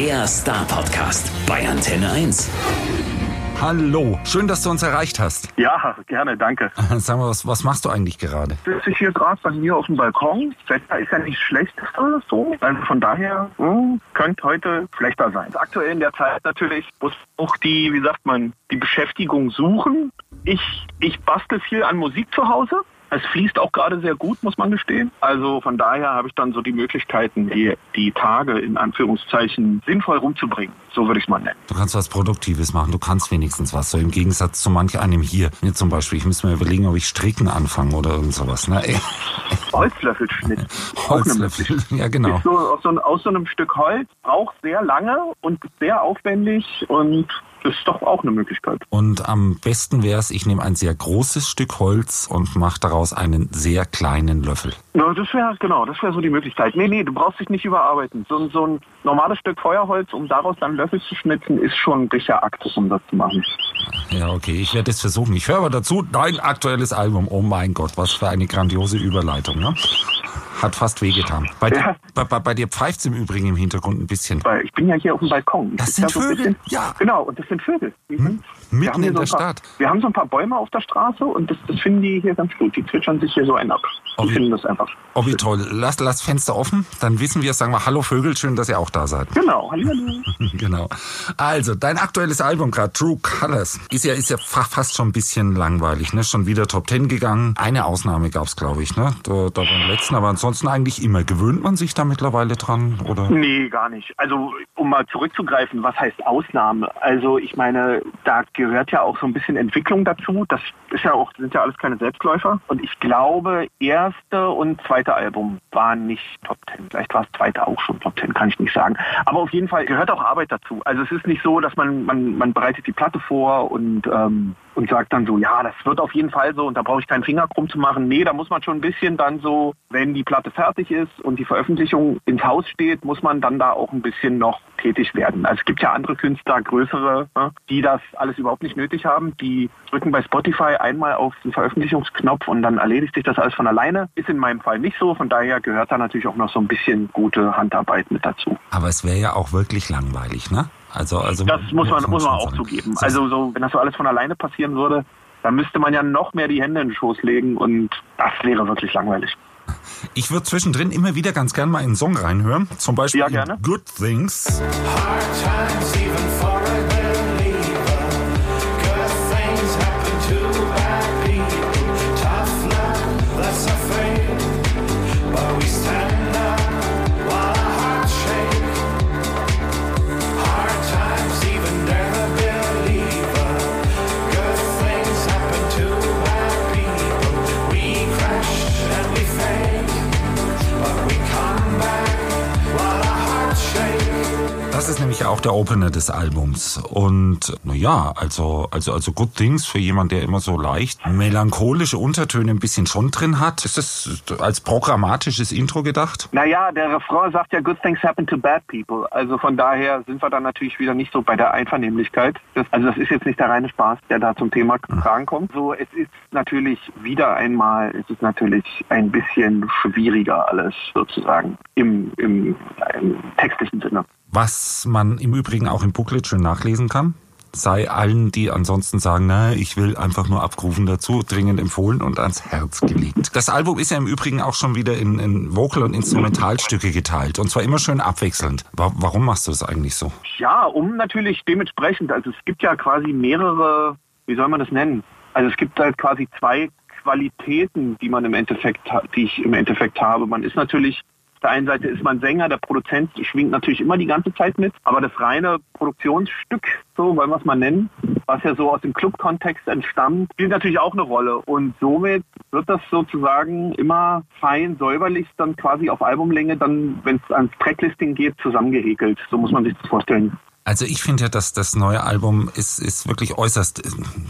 Der Star-Podcast bei Antenne 1. Hallo, schön, dass du uns erreicht hast. Ja, gerne, danke. Sag mal, was, was machst du eigentlich gerade? Sitze ich hier gerade bei mir auf dem Balkon. Wetter ist ja nicht schlecht so. Also von daher hm, könnte heute schlechter sein. Aktuell in der Zeit natürlich muss auch die, wie sagt man, die Beschäftigung suchen. Ich, ich bastel viel an Musik zu Hause. Es fließt auch gerade sehr gut, muss man gestehen. Also von daher habe ich dann so die Möglichkeiten, die, die Tage in Anführungszeichen sinnvoll rumzubringen. So würde ich es mal nennen. Du kannst was Produktives machen, du kannst wenigstens was. So im Gegensatz zu manch einem hier. Mir zum Beispiel, ich muss mir überlegen, ob ich Stricken anfange oder irgend sowas. Ne? Holzlöffelschnitt. Holzlöffel, ja genau. So, aus, so, aus so einem Stück Holz braucht sehr lange und sehr aufwendig und das ist doch auch eine Möglichkeit. Und am besten wäre es, ich nehme ein sehr großes Stück Holz und mache daraus einen sehr kleinen Löffel. Ja, das wäre genau, das wäre so die Möglichkeit. Nee, nee, du brauchst dich nicht überarbeiten. So, so ein normales Stück Feuerholz, um daraus dann Löffel zu schnitzen, ist schon ein richtiger Akt, um das zu machen. Ja, okay, ich werde es versuchen. Ich höre aber dazu dein aktuelles Album. Oh mein Gott, was für eine grandiose Überleitung. Ne? Hat fast wehgetan. Bei, Ja. bei, bei, bei dir pfeift es im Übrigen im Hintergrund ein bisschen. Weil ich bin ja hier auf dem Balkon. Das sind ja so ein Vögel, bisschen- ja. Genau, und das sind Vögel. Die sind, mitten in so der paar, Stadt. Wir haben so ein paar Bäume auf der Straße und das, das finden die hier ganz gut. Die zwitschern sich hier so ein ab. Oh, Die finden das einfach. Oh, wie toll. Lass, lass Fenster offen, dann wissen wir, sagen wir Hallo Vögel, schön, dass ihr auch da seid. Genau, hallihallo. genau. Also, dein aktuelles Album gerade, True Colors, ist ja, ist ja fa- fast schon ein bisschen langweilig, ne? Schon wieder Top Ten gegangen. Eine Ausnahme gab's, glaube ich, ne? Da, da beim letzten, aber ansonsten eigentlich immer. Gewöhnt man sich da mittlerweile dran, oder? Nee, gar nicht. Also, um mal zurückzugreifen, was heißt Ausnahme? Also, ich meine, da gehört ja auch so ein bisschen Entwicklung dazu. Das ist ja auch, sind ja alles keine Selbstläufer. Und ich glaube, erste und zweite Album waren nicht Top Ten. Vielleicht war das zweite auch schon Top Ten, kann ich nicht sagen. Aber auf jeden Fall gehört auch Arbeit dazu. Also, es ist nicht so, dass man, man, man bereitet die Platte vor und, ähm, und sagt dann so, ja, das wird auf jeden Fall so und da brauche ich keinen Finger krumm zu machen. Nee, da muss man schon ein bisschen dann so, wenn die Platte fertig ist und die Veröffentlichung ins Haus steht, muss man dann da auch ein bisschen noch tätig werden. Also es gibt ja andere Künstler, größere, ne, die das alles überhaupt nicht nötig haben. Die drücken bei Spotify einmal auf den Veröffentlichungsknopf und dann erledigt sich das alles von alleine. Ist in meinem Fall nicht so. Von daher gehört da natürlich auch noch so ein bisschen gute Handarbeit mit dazu. Aber es wäre ja auch wirklich langweilig, ne? Also, also Das muss man, muss man auch sagen. zugeben. So- Also so, wenn das so alles von alleine passieren würde, dann müsste man ja noch mehr die Hände in den Schoß legen und das wäre wirklich langweilig. Ich würde zwischendrin immer wieder ganz gern mal in einen Song reinhören. Zum Beispiel Ja, gerne. Good Things. Hard times auch der Opener des Albums. Und naja, also, also, also Good Things für jemand, der immer so leicht melancholische Untertöne ein bisschen schon drin hat. Ist das als programmatisches Intro gedacht? Naja, der Refrain sagt ja, good things happen to bad people. Also von daher sind wir dann natürlich wieder nicht so bei der Einvernehmlichkeit. Das, also das ist jetzt nicht der reine Spaß, der da zum Thema Kragen kommt. So, es ist natürlich wieder einmal, es ist natürlich ein bisschen schwieriger alles sozusagen im, im, im textlichen Sinne. Was man im Übrigen auch im Booklet schön nachlesen kann. Sei allen, die ansonsten sagen, na, ich will einfach nur abrufen dazu, dringend empfohlen und ans Herz gelegt. Das Album ist ja im Übrigen auch schon wieder in, in Vocal- und Instrumentalstücke geteilt. Und zwar immer schön abwechselnd. Wa warum machst du es eigentlich so? Ja, um natürlich dementsprechend, also es gibt ja quasi mehrere, wie soll man das nennen? Also es gibt halt quasi zwei Qualitäten, die man im Endeffekt, die ich im Endeffekt habe. Man ist natürlich, auf der einen Seite ist man Sänger, der Produzent schwingt natürlich immer die ganze Zeit mit, aber das reine Produktionsstück, so wollen wir es mal nennen, was ja so aus dem Club-Kontext entstammt, spielt natürlich auch eine Rolle. Und somit wird das sozusagen immer fein, säuberlich dann quasi auf Albumlänge dann, wenn es ans Tracklisting geht, zusammengehäkelt. So muss man sich das vorstellen. Also ich finde ja, dass das neue Album ist, ist wirklich äußerst,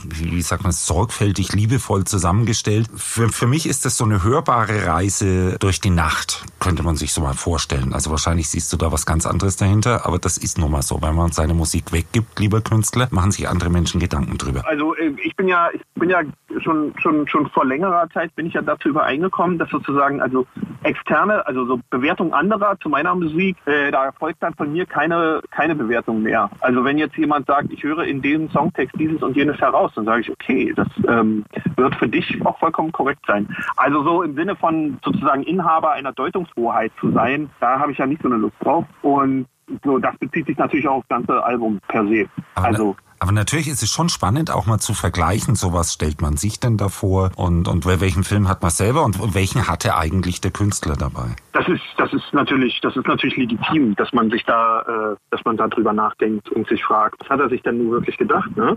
wie sagt man, sorgfältig, liebevoll zusammengestellt. Für, für mich ist das so eine hörbare Reise durch die Nacht, könnte man sich so mal vorstellen. Also wahrscheinlich siehst du da was ganz anderes dahinter, aber das ist nun mal so. Wenn man seine Musik weggibt, lieber Künstler, machen sich andere Menschen Gedanken drüber. Also äh, ich bin ja, ich bin ja schon, schon, schon vor längerer Zeit bin ich ja dazu übereingekommen, dass sozusagen also externe, also so Bewertung anderer zu meiner Musik, äh, da erfolgt dann von mir keine, keine Bewertung mehr. Also wenn jetzt jemand sagt, ich höre in diesem Songtext dieses und jenes heraus, dann sage ich, okay, das ähm, wird für dich auch vollkommen korrekt sein. Also so im Sinne von sozusagen Inhaber einer Deutungshoheit zu sein, da habe ich ja nicht so eine Lust drauf. Und so, das bezieht sich natürlich auch aufs ganze Album per se. Aber, Also aber natürlich ist es schon spannend, auch mal zu vergleichen, so was stellt man sich denn davor und, und welchen Film hat man selber und welchen hatte eigentlich der Künstler dabei? Das ist, das ist natürlich, das ist natürlich legitim, dass man sich da, äh, dass man da drüber nachdenkt und sich fragt, was hat er sich denn nun wirklich gedacht, ne?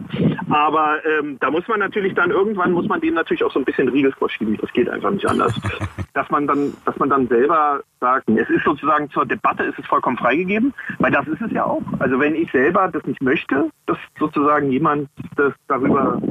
Aber ähm, da muss man natürlich dann irgendwann muss man dem natürlich auch so ein bisschen Riegel vorschieben. Das geht einfach nicht anders. dass man dann, dass man dann selber sagt, es ist sozusagen zur Debatte ist es vollkommen freigegeben, weil das ist es ja auch. Also wenn ich selber das nicht möchte, dass sozusagen jemand das darüber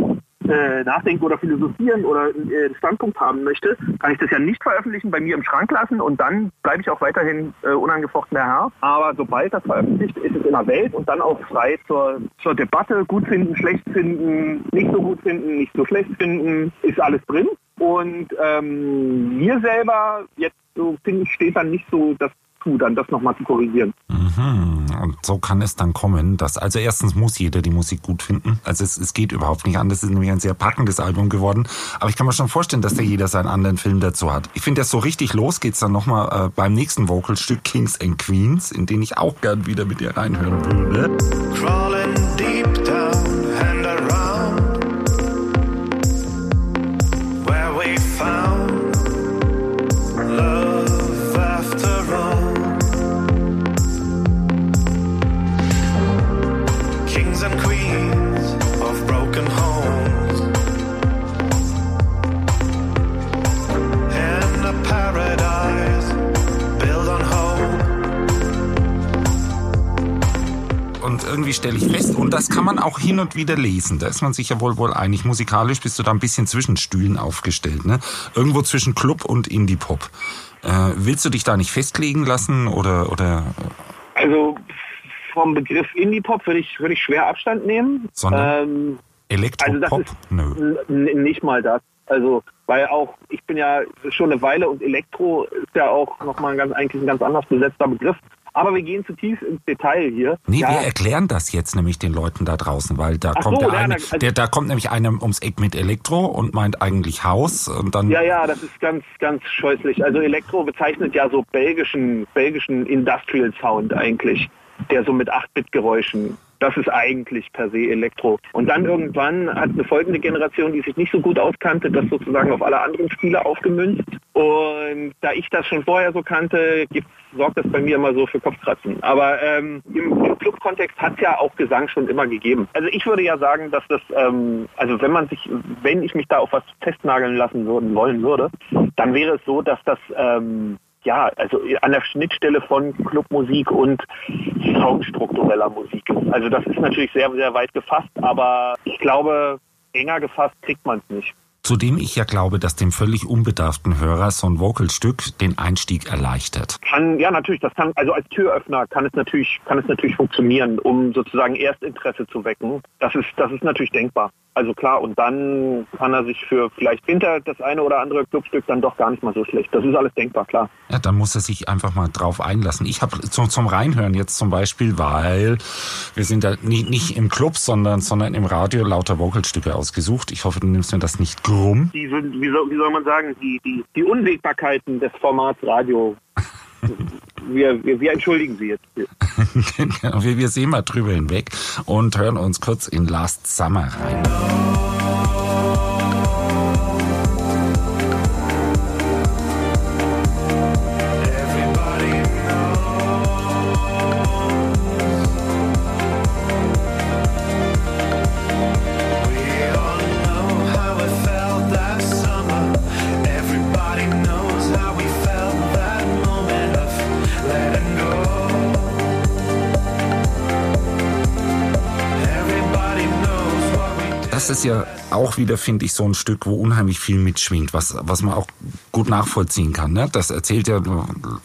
äh, nachdenken oder philosophieren oder äh, einen Standpunkt haben möchte, kann ich das ja nicht veröffentlichen, bei mir im Schrank lassen und dann bleibe ich auch weiterhin äh, unangefochten der Herr. Aber sobald das veröffentlicht ist, es in der Welt und dann auch frei zur, zur Debatte. Gut finden, schlecht finden, nicht so gut finden, nicht so schlecht finden, ist alles drin. Und ähm, mir selber, jetzt so finde ich, steht dann nicht so das dann das nochmal zu korrigieren. Mhm. Und so kann es dann kommen, dass also erstens muss jeder die Musik gut finden. Also es, es geht überhaupt nicht anders. Es ist nämlich ein sehr packendes Album geworden. Aber ich kann mir schon vorstellen, dass da jeder seinen anderen Film dazu hat. Ich finde, das so richtig los geht's dann nochmal äh, beim nächsten Vocalstück Kings and Queens, in den ich auch gern wieder mit dir reinhören würde. Auch hin und wieder lesen. Da ist man sich ja wohl wohl einig. Musikalisch bist du da ein bisschen zwischen Stühlen aufgestellt, ne? Irgendwo zwischen Club und Indie-Pop. Äh, willst du dich da nicht festlegen lassen oder oder Also vom Begriff Indie-Pop würde ich, würde ich schwer Abstand nehmen. Sondern? Ähm, Elektropop? Also nicht mal das. Also, weil auch, ich bin ja schon eine Weile und Elektro ist ja auch nochmal ein ganz, eigentlich ein ganz anders besetzter Begriff. Aber wir gehen zu tief ins Detail hier. Nee, ja, wir erklären das jetzt nämlich den Leuten da draußen, weil da Ach kommt so, der ja, eine, also- der, da kommt nämlich einer ums Eck mit Elektro und meint eigentlich Haus und dann ja, ja, das ist ganz, ganz scheußlich. Also Elektro bezeichnet ja so belgischen, belgischen Industrial Sound eigentlich, der so mit 8-Bit-Geräuschen. Das ist eigentlich per se Elektro. Und dann irgendwann hat eine folgende Generation, die sich nicht so gut auskannte, das sozusagen auf alle anderen Spiele aufgemünzt. Und da ich das schon vorher so kannte, sorgt das bei mir immer so für Kopfkratzen. Aber ähm, im, im Club-Kontext hat es ja auch Gesang schon immer gegeben. Also ich würde ja sagen, dass das, ähm, also wenn man sich, wenn ich mich da auf was festnageln lassen würden, wollen würde, dann wäre es so, dass das ähm, ja, also an der Schnittstelle von Clubmusik und soundstruktureller Musik. Also das ist natürlich sehr, sehr weit gefasst, aber ich glaube, enger gefasst kriegt man es nicht. Zudem ich ja glaube, dass dem völlig unbedarften Hörer so ein Vocalstück den Einstieg erleichtert. Kann, ja, natürlich, das kann, also als Türöffner kann es natürlich, kann es natürlich funktionieren, um sozusagen Erstinteresse zu wecken. Das ist, das ist natürlich denkbar. Also klar, und dann kann er sich für vielleicht hinter das eine oder andere Clubstück dann doch gar nicht mal so schlecht. Das ist alles denkbar, klar. Ja, dann muss er sich einfach mal drauf einlassen. Ich habe zum, zum Reinhören jetzt zum Beispiel, weil wir sind da nicht, nicht im Club, sondern, sondern im Radio lauter Vocalstücke ausgesucht. Ich hoffe, du nimmst mir das nicht krumm. Die, sind- wie, soll, wie soll man sagen, die, die, die Unwägbarkeiten des Formats Radio. Wir, wir, wir entschuldigen sie jetzt. Genau, wir, wir sehen mal drüber hinweg und hören uns kurz in Last Summer rein. Das ist ja auch wieder, finde ich, so ein Stück, wo unheimlich viel mitschwingt, was, was man auch gut nachvollziehen kann. Ne? Das erzählt ja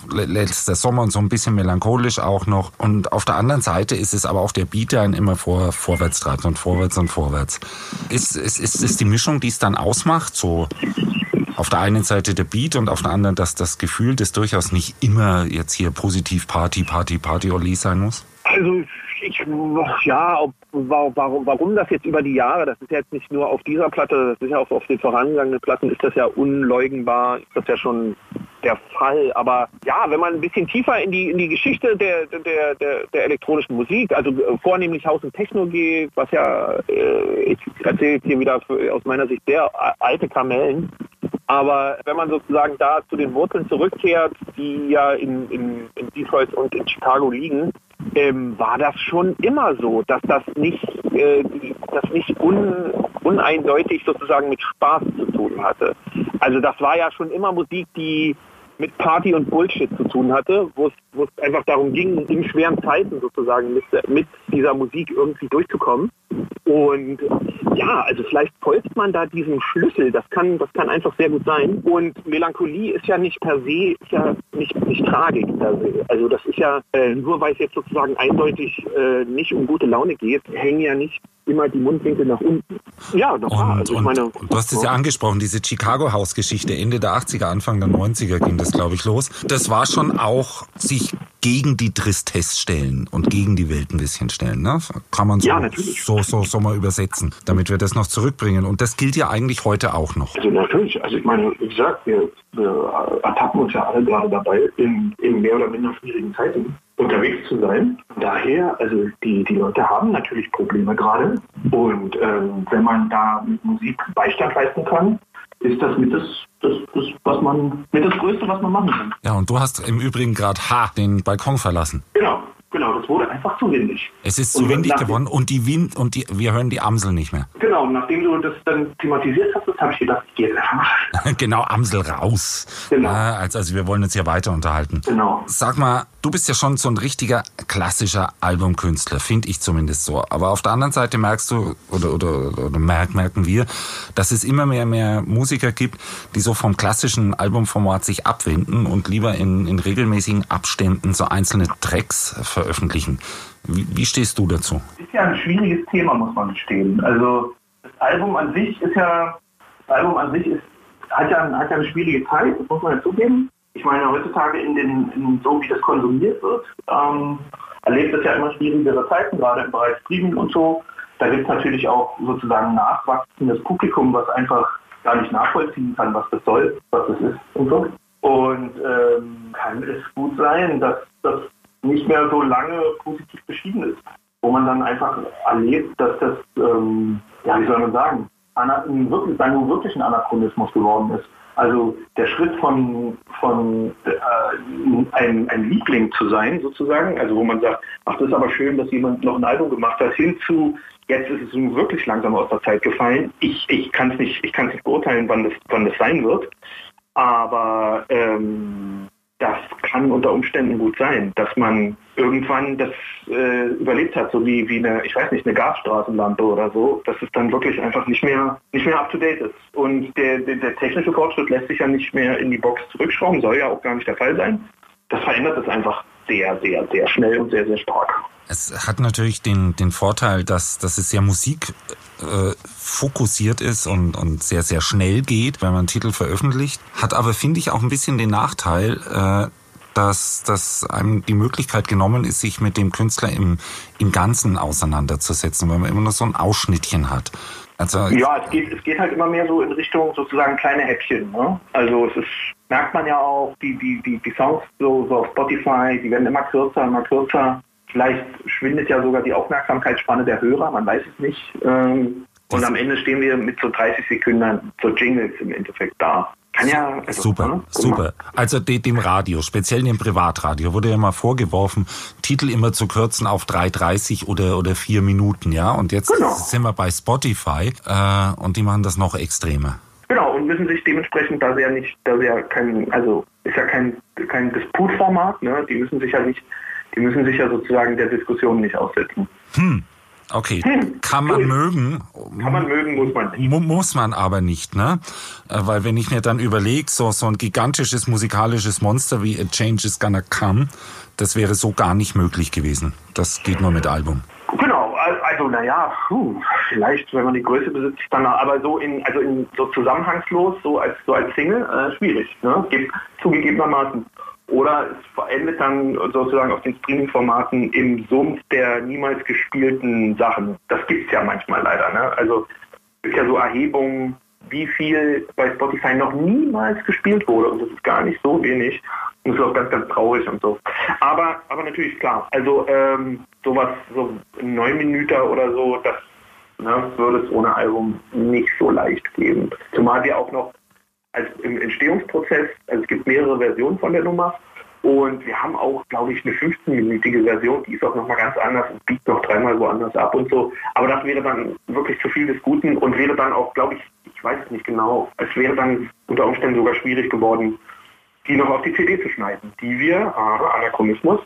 le- letzter Sommer und so ein bisschen melancholisch auch noch. Und auf der anderen Seite ist es aber auch der Beat, der einen immer vor, vorwärts treibt und vorwärts und vorwärts. Ist, ist, ist es die Mischung, die es dann ausmacht? So auf der einen Seite der Beat und auf der anderen das, das Gefühl, das durchaus nicht immer jetzt hier positiv Party, Party, Party Oli sein muss? Also ich, ja, ob, wa- warum, warum das jetzt über die Jahre, das ist ja jetzt nicht nur auf dieser Platte, das ist ja auch auf den vorangegangenen Platten, ist das ja unleugnbar, ist das ja schon der Fall. Aber ja, wenn man ein bisschen tiefer in die, in die Geschichte der, der, der, der elektronischen Musik, also äh, vornehmlich Haus und Techno geht, was ja, äh, ich erzähle hier wieder aus meiner Sicht sehr a- alte Kamellen, aber wenn man sozusagen da zu den Wurzeln zurückkehrt, die ja in, in, in Detroit und in Chicago liegen, ähm, war das schon immer so, dass das nicht, äh, das nicht un, uneindeutig sozusagen mit Spaß zu tun hatte. Also das war ja schon immer Musik, die mit Party und Bullshit zu tun hatte, wo es wo es einfach darum ging, in schweren Zeiten sozusagen mit, mit dieser Musik irgendwie durchzukommen. Und ja, also vielleicht folgt man da diesem Schlüssel, das kann, das kann einfach sehr gut sein. Und Melancholie ist ja nicht per se, ist ja nicht, nicht Tragik per se. Also das ist ja, äh, nur weil es jetzt sozusagen eindeutig äh, nicht um gute Laune geht, hängen ja nicht immer die Mundwinkel nach unten. Ja, war, Und, also ich meine, und du hast es ja angesprochen, diese Chicago-Haus-Geschichte, Ende der 80er, Anfang der 90er ging das, glaube ich, los. Das war schon auch sich gegen die Tristesse stellen und gegen die Welt ein bisschen stellen. Ne? Kann man so, Ja, so, so, so mal übersetzen, damit wir das noch zurückbringen. Und das gilt ja eigentlich heute auch noch. Also natürlich, also ich meine, wie gesagt, wir, wir ertappen uns ja alle gerade dabei, in, in mehr oder minder schwierigen Zeiten unterwegs zu sein. Daher, also die, die Leute haben natürlich Probleme gerade. Und ähm, wenn man da mit Musik Beistand leisten kann, ist das mit das, das, das, was man, mit das Größte, was man machen kann. Ja, und du hast im Übrigen gerade ha den Balkon verlassen. Genau, genau, das wurde einfach zu windig. Es ist Und zu windig nach- geworden und die Wind und die, wir hören die Amsel nicht mehr. Genau, und nachdem du das dann thematisiert hast, habe ich gedacht, ich gehe jetzt genau, Amsel raus. Genau. Ja, also, also wir wollen uns hier weiter unterhalten. Genau. Sag mal, du bist ja schon so ein richtiger klassischer Albumkünstler, finde ich zumindest so. Aber auf der anderen Seite merkst du, oder, oder, oder merk, merken wir, dass es immer mehr, mehr Musiker gibt, die so vom klassischen Albumformat sich abwenden und lieber in, in regelmäßigen Abständen so einzelne Tracks veröffentlichen. Wie, wie stehst du dazu? ist ja ein schwieriges Thema, muss man gestehen. Also das Album an sich ist ja, das Album an sich ist, hat ja, hat ja eine schwierige Zeit, das muss man ja zugeben. Ich meine, heutzutage in den, in so wie das konsumiert wird, ähm, erlebt es ja immer schwierigere Zeiten, gerade im Bereich Streaming und so. Da gibt es natürlich auch sozusagen nachwachsendes Publikum, was einfach gar nicht nachvollziehen kann, was das soll, was das ist und so. Und ähm, kann es gut sein, dass das nicht mehr so lange positiv beschieden ist wo man dann einfach erlebt, dass das, ähm, ja, wie soll man sagen, ein wirklich, ein wirklichen Anachronismus geworden ist. Also der Schritt von, von äh, ein, ein Liebling zu sein, sozusagen, also wo man sagt, ach, das ist aber schön, dass jemand noch ein Album gemacht hat, hin zu, jetzt ist es nun wirklich langsam aus der Zeit gefallen. Ich, ich kann es nicht, nicht beurteilen, wann das, wann das sein wird. Aber ähm, das kann unter Umständen gut sein, dass man irgendwann das äh, überlebt hat, so wie, wie eine, ich weiß nicht, eine Gasstraßenlampe oder so, dass es dann wirklich einfach nicht mehr nicht mehr up to date ist. Und der, der, der technische Fortschritt lässt sich ja nicht mehr in die Box zurückschrauben, soll ja auch gar nicht der Fall sein. Das verändert es einfach sehr, sehr, sehr schnell und sehr, sehr stark. Es hat natürlich den, den Vorteil, dass, dass es sehr Musik äh, fokussiert ist und, und sehr, sehr schnell geht, wenn man einen Titel veröffentlicht. Hat aber, finde ich, auch ein bisschen den Nachteil, äh, dass, dass einem die Möglichkeit genommen ist, sich mit dem Künstler im, im Ganzen auseinanderzusetzen, weil man immer nur so ein Ausschnittchen hat. Also Ja, es geht, es geht halt immer mehr so in Richtung sozusagen kleine Häppchen. Ne? Also es ist, merkt man ja auch, die, die, die, die Songs so, so auf Spotify, die werden immer kürzer, immer kürzer. Vielleicht schwindet ja sogar die Aufmerksamkeitsspanne der Hörer, man weiß es nicht. Ähm, und am Ende stehen wir mit so 30 Sekunden so Jingles im Endeffekt da. Kann ja. Also, Super, ne? super. Also de, dem Radio, speziell dem Privatradio, wurde ja mal vorgeworfen, Titel immer zu kürzen auf 3,30 oder, oder 4 Minuten, ja. Und jetzt Genau. sind wir bei Spotify äh, und die machen das noch extremer. Genau, und müssen sich dementsprechend, da sie ja nicht, da sie ja kein, also ist ja kein, kein Disputformat, ne? Die müssen sich ja nicht, die müssen sich ja sozusagen der Diskussion nicht aussetzen. Okay, kann man mögen. Kann man mögen, muss man nicht. Mu muss man aber nicht, ne? Äh, Weil wenn ich mir dann überlege, so, so ein gigantisches musikalisches Monster wie A Change is Gonna Come, das wäre so gar nicht möglich gewesen. Das geht nur mit Album. Naja, vielleicht, wenn man die Größe besitzt, dann aber so in, also in so zusammenhangslos, so als so als Single, äh, schwierig, ne? Gibt zugegebenermaßen. Oder es endet dann sozusagen auf den Streaming-Formaten im Sumpf der niemals gespielten Sachen. Das gibt's ja manchmal leider, ne? Also es gibt ja so Erhebungen, wie viel bei Spotify noch niemals gespielt wurde und das ist gar nicht so wenig. Und das ist auch ganz, ganz traurig und so. Aber, aber natürlich klar, also ähm, sowas, so neun Minüter oder so, das ne, würde es ohne Album nicht so leicht geben. Zumal wir auch noch als im Entstehungsprozess, also es gibt mehrere Versionen von der Nummer und wir haben auch, glaube ich, eine 15-minütige Version, die ist auch nochmal ganz anders und biegt noch dreimal woanders ab und so. Aber das wäre dann wirklich zu viel des Guten und wäre dann auch, glaube ich, ich weiß es nicht genau, es wäre dann unter Umständen sogar schwierig geworden, die noch auf die CD zu schneiden, die wir, ah, Anachronismus,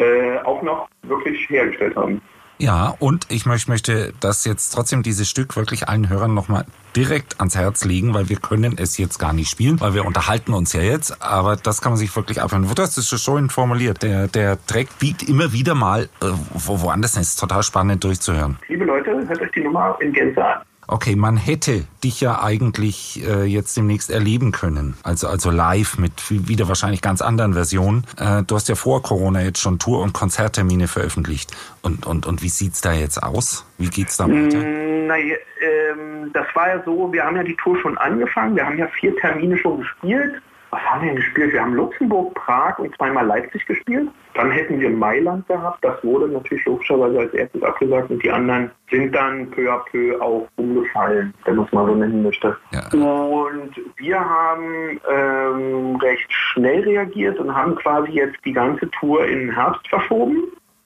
äh, auch noch wirklich hergestellt haben. Ja, und ich möcht- möchte das jetzt trotzdem dieses Stück wirklich allen Hörern nochmal direkt ans Herz legen, weil wir können es jetzt gar nicht spielen, weil wir unterhalten uns ja jetzt, aber das kann man sich wirklich abhören. Du hast es schon schön formuliert. Der, der Track biegt immer wieder mal äh, wo, woanders hin. Es ist total spannend durchzuhören. Liebe Leute, hört euch die Nummer in Gänze an. Okay, man hätte dich ja eigentlich äh, jetzt demnächst erleben können. Also, also live mit wieder wahrscheinlich ganz anderen Versionen. Äh, du hast ja vor Corona jetzt schon Tour- und Konzerttermine veröffentlicht. Und, und, und wie sieht's da jetzt aus? Wie geht's da weiter? Mm, Na, ähm, das war ja so, wir haben ja die Tour schon angefangen, wir haben ja vier Termine schon gespielt. Was haben wir denn gespielt? Wir haben Luxemburg, Prag und zweimal Leipzig gespielt. Dann hätten wir Mailand gehabt. Das wurde natürlich logischerweise als erstes abgesagt und die anderen sind dann peu à peu auch umgefallen, wenn man es mal so nennen möchte. Ja. Und wir haben ähm, recht schnell reagiert und haben quasi jetzt die ganze Tour in den Herbst verschoben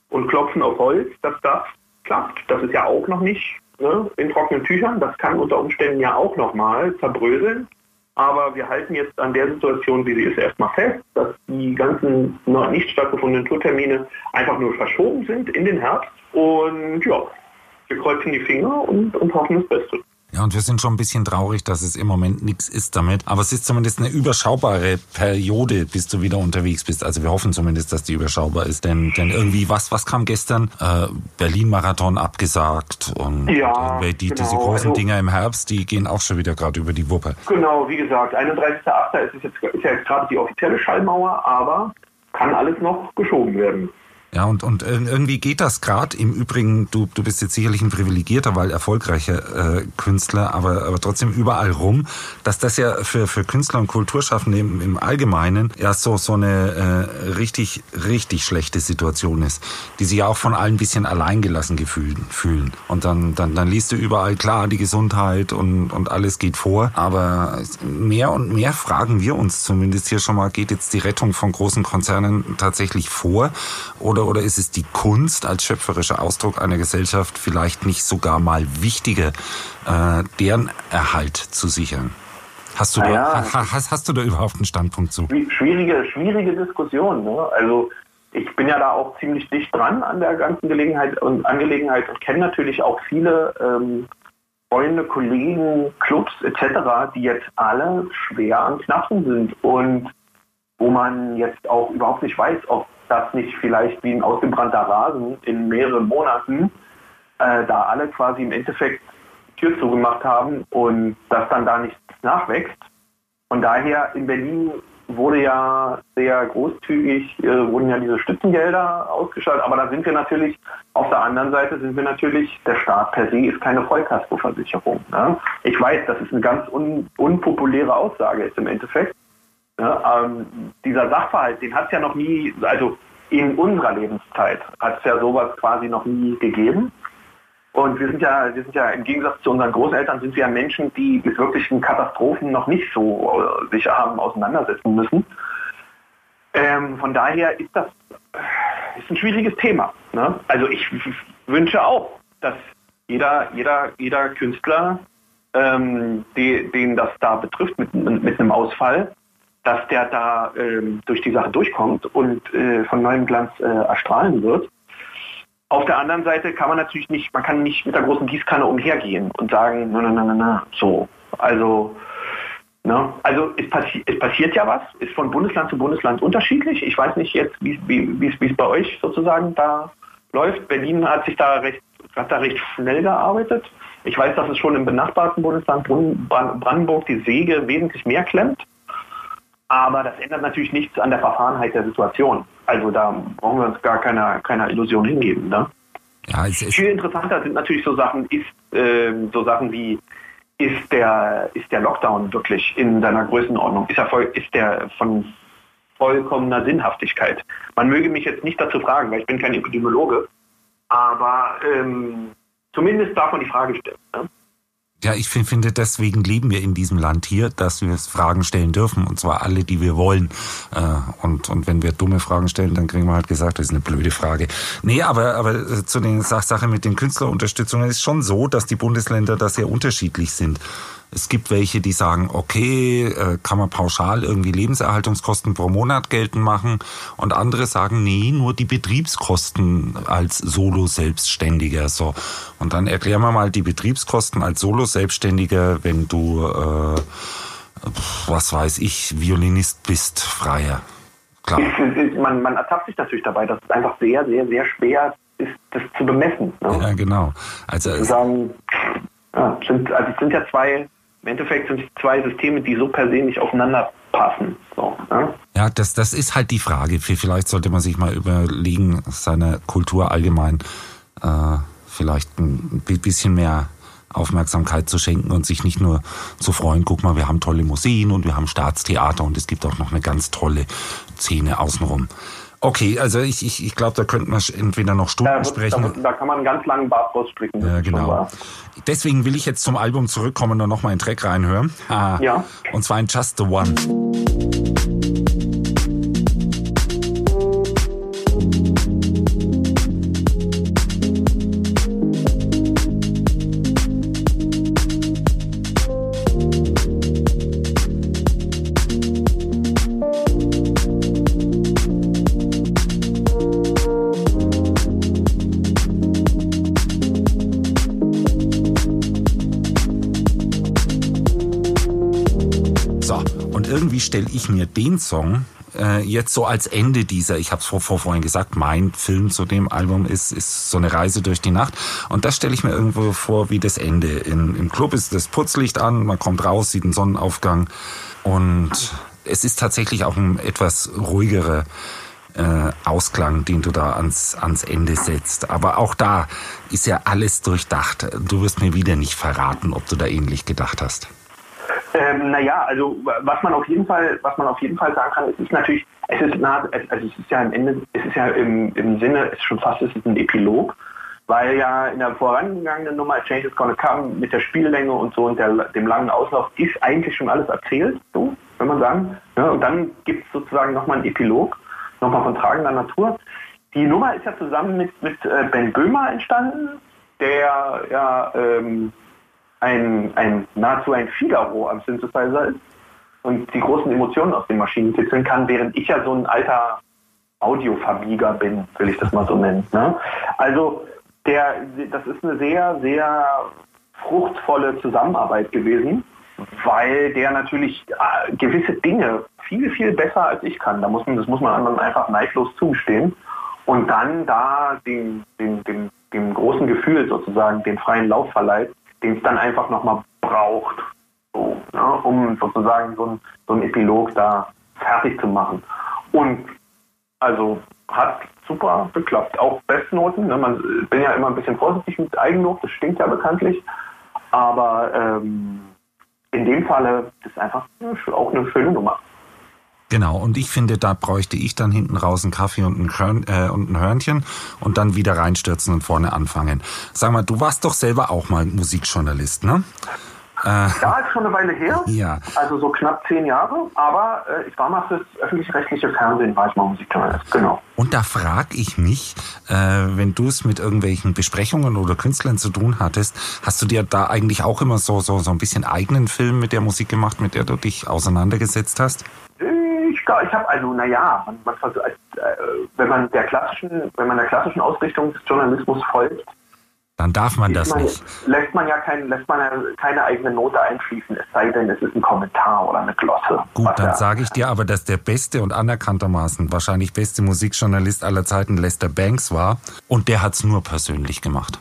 und klopfen auf Holz, dass das klappt. Das ist ja auch noch nicht ne, in trockenen Tüchern. Das kann unter Umständen ja auch noch mal zerbröseln. Aber wir halten jetzt an der Situation, wie sie ist, erstmal fest, dass die ganzen noch nicht stattgefundenen Tourtermine einfach nur verschoben sind in den Herbst. Und ja, wir kreuzen die Finger und, und hoffen das Beste. Ja, und wir sind schon ein bisschen traurig, dass es im Moment nichts ist damit. Aber es ist zumindest eine überschaubare Periode, bis du wieder unterwegs bist. Also wir hoffen zumindest, dass die überschaubar ist. Denn, denn irgendwie, was, was kam gestern? Äh, Berlin-Marathon abgesagt. Und Ja, äh, die, genau. diese großen Also- Dinger im Herbst, die gehen auch schon wieder gerade über die Wupper. Genau, wie gesagt, 31.8. ist, es jetzt, ist ja jetzt gerade die offizielle Schallmauer, aber kann alles noch geschoben werden. Ja, und, und ir- irgendwie geht das gerade. Im Übrigen, du, du bist jetzt sicherlich ein privilegierter, weil erfolgreicher äh, Künstler, aber, aber trotzdem überall rum, dass das ja für, für Künstler und Kulturschaffende im, im Allgemeinen ja so, so eine äh, richtig, richtig schlechte Situation ist, die sich ja auch von allen ein bisschen alleingelassen gefühlen, fühlen. Und dann, dann, dann liest du überall, klar, die Gesundheit und, und alles geht vor, aber mehr und mehr fragen wir uns zumindest hier schon mal, geht jetzt die Rettung von großen Konzernen tatsächlich vor? Oder, oder ist es die Kunst als schöpferischer Ausdruck einer Gesellschaft vielleicht nicht sogar mal wichtiger, äh, deren Erhalt zu sichern? Hast du, Na da, hast, hast du da überhaupt einen Standpunkt zu? Schwi- Schwierige, schwierige Diskussion. Ne? Also ich bin ja da auch ziemlich dicht dran an der ganzen Gelegenheit und Angelegenheit und kenne natürlich auch viele ähm, Freunde, Kollegen, Clubs etc., die jetzt alle schwer am Knappen sind und wo man jetzt auch überhaupt nicht weiß, ob das nicht vielleicht wie ein ausgebrannter Rasen in mehreren Monaten äh, da alle quasi im Endeffekt Tür zugemacht haben und dass dann da nichts nachwächst. Von daher in Berlin wurde ja sehr großzügig, äh, wurden ja diese Stützengelder ausgeschaltet, aber da sind wir natürlich, auf der anderen Seite sind wir natürlich, der Staat per se ist keine Vollkaskoversicherung. Ne? Ich weiß, das ist eine ganz un, unpopuläre Aussage jetzt im Endeffekt. Ja, ähm, dieser Sachverhalt, den hat es ja noch nie, also in unserer Lebenszeit hat es ja sowas quasi noch nie gegeben. Und wir sind ja, wir sind ja im Gegensatz zu unseren Großeltern sind wir ja Menschen, die mit wirklichen Katastrophen noch nicht so äh, sich haben auseinandersetzen müssen. Ähm, von daher ist das äh, ist ein schwieriges Thema. Ne? Also ich wünsche auch, dass jeder, jeder, jeder Künstler, ähm, die, den das da betrifft mit, mit einem Ausfall, dass der da ähm, durch die Sache durchkommt und äh, von neuem Glanz äh, erstrahlen wird. Auf der anderen Seite kann man natürlich nicht, man kann nicht mit der großen Gießkanne umhergehen und sagen, na, na, na, na, na, so. Also, ne? also es, passi es passiert ja was, ist von Bundesland zu Bundesland unterschiedlich. Ich weiß nicht jetzt, wie es bei euch sozusagen da läuft. Berlin hat sich da recht, hat da recht schnell gearbeitet. Ich weiß, dass es schon im benachbarten Bundesland Brandenburg die Säge wesentlich mehr klemmt. Aber das ändert natürlich nichts an der Verfahrenheit der Situation. Also da brauchen wir uns gar keiner, keiner Illusion hingeben. Ne? Ja, Viel interessanter sind natürlich so Sachen, ist ähm, so Sachen wie ist der ist der Lockdown wirklich in seiner Größenordnung? Ist er voll, ist der von vollkommener Sinnhaftigkeit? Man möge mich jetzt nicht dazu fragen, weil ich bin kein Epidemiologe, aber ähm, zumindest darf man die Frage stellen. Ne? Ja, ich fin- finde, deswegen leben wir in diesem Land hier, dass wir Fragen stellen dürfen. Und zwar alle, die wir wollen. Äh, Und, und wenn wir dumme Fragen stellen, dann kriegen wir halt gesagt, das ist eine blöde Frage. Nee, aber, aber äh, zu den Sach- Sache mit den Künstlerunterstützungen ist schon so, dass die Bundesländer da sehr unterschiedlich sind. Es gibt welche, die sagen, okay, äh, kann man pauschal irgendwie Lebenserhaltungskosten pro Monat geltend machen. Und andere sagen, nee, nur die Betriebskosten als Solo-Selbstständiger. So. Und dann erklären wir mal die Betriebskosten als Solo-Selbstständiger, wenn du, äh, was weiß ich, Violinist bist, Freier. Klar. Man, man ertappt sich natürlich dabei, dass es einfach sehr, sehr, sehr schwer ist, das zu bemessen. Ne? Ja, genau. Also sagen, ja, sind, also es sind ja zwei, im Endeffekt sind es zwei Systeme, die so per se nicht aufeinander passen. So, ne? Ja, das, das ist halt die Frage. Vielleicht sollte man sich mal überlegen, seiner Kultur allgemein äh, vielleicht ein bi- bisschen mehr Aufmerksamkeit zu schenken und sich nicht nur zu freuen, guck mal, wir haben tolle Museen und wir haben Staatstheater und es gibt auch noch eine ganz tolle Szene außenrum. Okay, also ich, ich, ich glaube, da könnten wir entweder noch Stunden wird, sprechen. da, da kann man einen ganz langen Bart rausstricken. das Ja, genau. Deswegen will ich jetzt zum Album zurückkommen und nochmal einen Track reinhören. Ah, Ja. Und zwar in Just the One. Ich mir den Song äh, jetzt so als Ende dieser, ich habe es vor, vor, vorhin gesagt, mein Film zu dem Album ist, ist so eine Reise durch die Nacht. Und das stelle ich mir irgendwo vor wie das Ende. In, Im Club ist das Putzlicht an, man kommt raus, sieht einen Sonnenaufgang und es ist tatsächlich auch ein etwas ruhigerer äh, Ausklang, den du da ans, ans Ende setzt. Aber auch da ist ja alles durchdacht. Du wirst mir wieder nicht verraten, ob du da ähnlich gedacht hast. Ähm, naja, also was man auf jeden Fall, was man auf jeden Fall sagen kann, es ist natürlich, es ist nah, also es ist ja am Ende, es ist ja im, im Sinne, es ist schon fast es ist ein Epilog, weil ja in der vorangegangenen Nummer Change is Gonna Come mit der Spiellänge und so und der, dem langen Auslauf ist eigentlich schon alles erzählt, so, wenn man sagen. Ja, und dann gibt es sozusagen nochmal einen Epilog, nochmal von tragender Natur. Die Nummer ist ja zusammen mit, mit äh, Ben Böhmer entstanden, der ja ähm, ein, ein nahezu ein Figaro am Synthesizer ist und die großen Emotionen aus den Maschinen kitzeln kann, während ich ja so ein alter Audioverbieger bin, will ich das mal so nennen. Ne? Also der, das ist eine sehr, sehr fruchtvolle Zusammenarbeit gewesen, weil der natürlich äh, gewisse Dinge viel, viel besser als ich kann. Da muss man, das muss man anderen einfach neidlos zugestehen. Und dann da dem, dem, dem, dem großen Gefühl sozusagen den freien Lauf verleiht, den es dann einfach nochmal braucht, so, ne, um sozusagen so ein, so Epilog da fertig zu machen. Und also hat super geklappt. Auch Bestnoten. Ne? Man ich bin ja immer ein bisschen vorsichtig mit Eigenlob, das stinkt ja bekanntlich. Aber ähm, in dem Falle ist einfach auch eine schöne Nummer. Genau, und ich finde, da bräuchte ich dann hinten raus einen Kaffee und ein, Körn, äh, und ein Hörnchen und dann wieder reinstürzen und vorne anfangen. Sag mal, du warst doch selber auch mal Musikjournalist, ne? Ja, ist schon eine Weile her. Ja. Also so knapp zehn Jahre. Aber äh, ich war mal fürs öffentlich-rechtliche Fernsehen, war ich mal Musikjournalist. Genau. Und da frag ich mich, äh, wenn du es mit irgendwelchen Besprechungen oder Künstlern zu tun hattest, hast du dir da eigentlich auch immer so, so, so ein bisschen eigenen Film mit der Musik gemacht, mit der du dich auseinandergesetzt hast? Ich glaube, ich habe also, naja, man, man, versuch- äh, wenn man der klassischen, wenn man der klassischen Ausrichtung des Journalismus folgt, Dann darf man das man, nicht. lässt man ja kein, lässt man ja keine eigene Note einfließen, es sei denn, es ist ein Kommentar oder eine Glosse. Gut, dann ja- sage ich dir aber, dass der beste und anerkanntermaßen wahrscheinlich beste Musikjournalist aller Zeiten Lester Banks war und der hat's nur persönlich gemacht.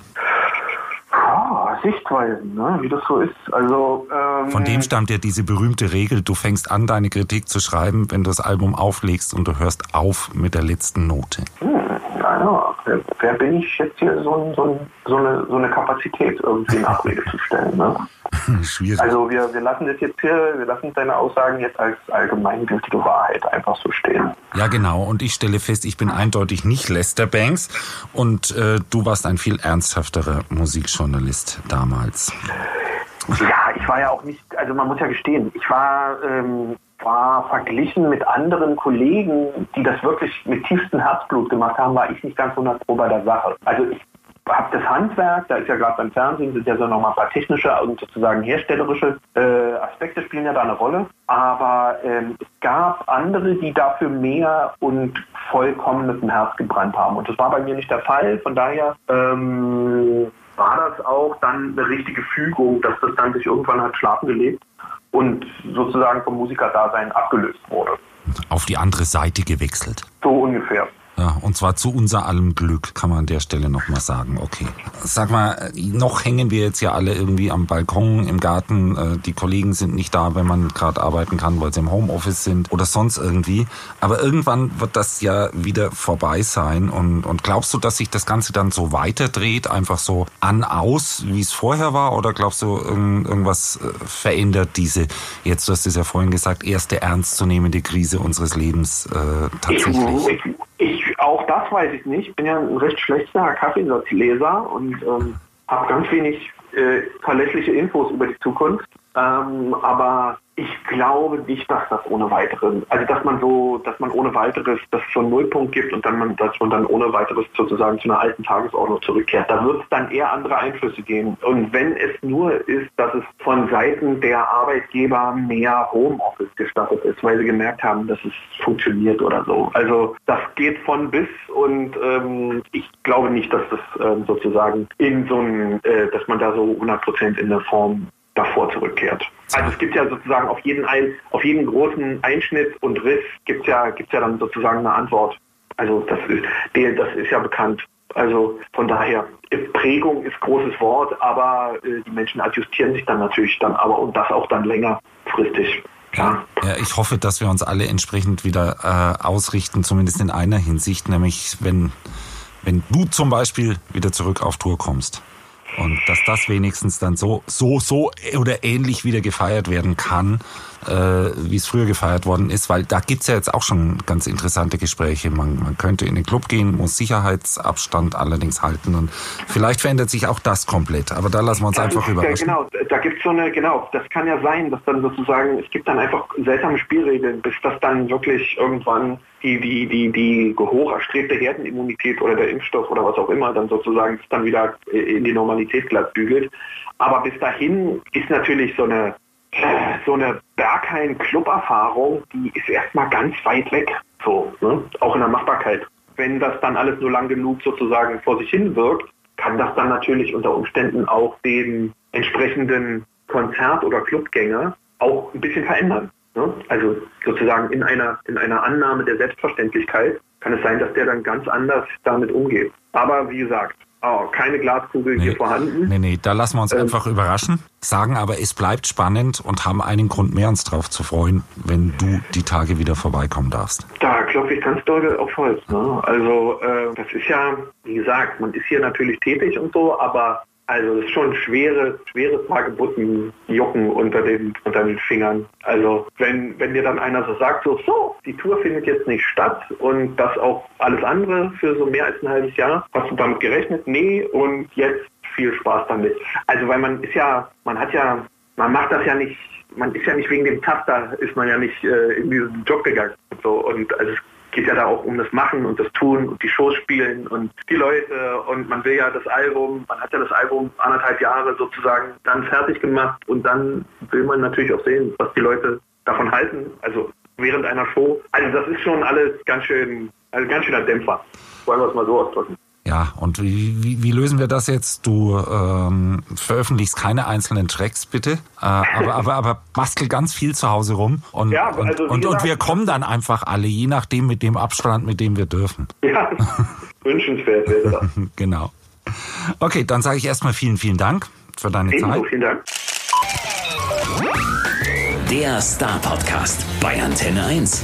Sichtweisen, ne? wie das so ist. Also ähm, Von dem stammt ja diese berühmte Regel, du fängst an, deine Kritik zu schreiben, wenn du das Album auflegst und du hörst auf mit der letzten Note. Naja, wer, wer bin ich jetzt hier so, so, so, eine, so eine Kapazität irgendwie in Abrede zu stellen? Ne? Schwierig. Also wir, wir lassen das jetzt hier, wir lassen deine Aussagen jetzt als allgemeingültige Wahrheit einfach so stehen. Ja, genau. Und ich stelle fest, ich bin eindeutig nicht Lester Banks und äh, du warst ein viel ernsthafterer Musikjournalist damals. Ja, ich war ja auch nicht, also man muss ja gestehen, ich war, ähm, war verglichen mit anderen Kollegen, die das wirklich mit tiefstem Herzblut gemacht haben, war ich nicht ganz 100 pro bei der Sache. Also ich habe das Handwerk, da ist ja gerade beim Fernsehen, sind ja so nochmal ein paar technische und sozusagen herstellerische äh, Aspekte spielen ja da eine Rolle. Aber ähm, es gab andere, die dafür mehr und vollkommen mit dem Herz gebrannt haben. Und das war bei mir nicht der Fall. Von daher ähm, war das auch dann eine richtige Fügung, dass das dann sich irgendwann hat schlafen gelegt und sozusagen vom Musikerdasein abgelöst wurde. Auf die andere Seite gewechselt. So ungefähr. Ja, und zwar zu unser allem Glück, kann man an der Stelle nochmal sagen. Okay. Sag mal, noch hängen wir jetzt ja alle irgendwie am Balkon, im Garten. Äh, Die Kollegen sind nicht da, wenn man gerade arbeiten kann, weil sie im Homeoffice sind oder sonst irgendwie. Aber irgendwann wird das ja wieder vorbei sein. Und, und glaubst du, dass sich das Ganze dann so weiterdreht, einfach so an, aus, wie es vorher war? Oder glaubst du, irgend- irgendwas äh, verändert diese, jetzt du hast es ja vorhin gesagt, erste ernstzunehmende Krise unseres Lebens äh, tatsächlich? Auch das weiß ich nicht. Ich bin ja ein recht schlechter Kaffeesatzleser und ähm, habe ganz wenig äh, verlässliche Infos über die Zukunft. Ähm, aber ich glaube nicht, dass das ohne weiteres, also dass man so, dass man ohne weiteres das so einen Nullpunkt gibt und dann man, dass man dann ohne weiteres sozusagen zu einer alten Tagesordnung zurückkehrt. Da wird es dann eher andere Einflüsse geben. Und wenn es nur ist, dass es von Seiten der Arbeitgeber mehr Homeoffice gestattet ist, weil sie gemerkt haben, dass es funktioniert oder so. Also das geht von bis und ähm, ich glaube nicht, dass das ähm, sozusagen in so ein, äh, dass man da so 100 Prozent in der Form davor zurückkehrt. Also es gibt ja sozusagen auf jeden ein, auf jeden großen Einschnitt und Riss gibt ja gibt's ja dann sozusagen eine Antwort. Also das ist das ist ja bekannt. Also von daher äh, Prägung ist großes Wort, aber äh, die Menschen adjustieren sich dann natürlich dann aber und das auch dann längerfristig. Klar. Ja, ich hoffe, dass wir uns alle entsprechend wieder äh, ausrichten, zumindest in einer Hinsicht, nämlich wenn, wenn du zum Beispiel wieder zurück auf Tour kommst. Und dass das wenigstens dann so, so, so oder ähnlich wieder gefeiert werden kann, äh, wie es früher gefeiert worden ist, weil da gibt's ja jetzt auch schon ganz interessante Gespräche. Man, man könnte in den Club gehen, muss Sicherheitsabstand allerdings halten und vielleicht verändert sich auch das komplett. Aber da lassen wir uns einfach Ja, überraschen. Genau, da gibt es so eine, genau, das kann ja sein, dass dann sozusagen, es gibt dann einfach seltsame Spielregeln, bis das dann wirklich irgendwann die, die, die, die hoch erstrebte Herdenimmunität oder der Impfstoff oder was auch immer dann sozusagen dann wieder in die Normalität glatt bügelt. Aber bis dahin ist natürlich so eine so eine Berghain-Club-Erfahrung, die ist erstmal ganz weit weg, so, ne? auch in der Machbarkeit. Wenn das dann alles nur lang genug sozusagen vor sich hin wirkt, kann das dann natürlich unter Umständen auch den entsprechenden Konzert- oder Clubgänger auch ein bisschen verändern. Ne? Also sozusagen in einer, in einer Annahme der Selbstverständlichkeit kann es sein, dass der dann ganz anders damit umgeht. Aber wie gesagt, oh, keine Glaskugel hier vorhanden. Nee, nee, da lassen wir uns Ähm. einfach überraschen, sagen aber, es bleibt spannend und haben einen Grund mehr, uns drauf zu freuen, wenn du die Tage wieder vorbeikommen darfst. Da klopfe ich ganz doll auf Holz. Ne? Also äh, das ist ja, wie gesagt, man ist hier natürlich tätig und so, aber also es ist schon schwere, schwere Hagebutten jucken unter den, unter den Fingern. Also wenn, wenn dir dann einer so sagt, so, so, die Tour findet jetzt nicht statt und das auch alles andere für so mehr als ein halbes Jahr, hast du damit gerechnet? Nee, und jetzt viel Spaß damit. Also weil man ist ja, man hat ja, man macht das ja nicht, man ist ja nicht wegen dem Taster, ist man ja nicht äh, in diesen Job gegangen. Und so und also geht ja da auch um das Machen und das Tun und die Shows spielen und die Leute und man will ja das Album, man hat ja das Album anderthalb Jahre sozusagen dann fertig gemacht und dann will man natürlich auch sehen, was die Leute davon halten. Also während einer Show. Also das ist schon alles ganz schön, also ganz schöner Dämpfer. Wollen wir es mal so ausdrücken. Ja, und wie, wie, wie lösen wir das jetzt? Du ähm, veröffentlichst keine einzelnen Tracks, bitte, äh, aber, aber, aber bastel ganz viel zu Hause rum und, Ja, und, also und, und gesagt- wir kommen dann einfach alle, je nachdem mit dem Abstand, mit dem wir dürfen. Ja, wünschenswert wäre das. Genau. Okay, dann sage ich erstmal vielen, vielen Dank für deine Ebenso, Zeit. vielen Dank. Der Star Podcast bei Antenne 1.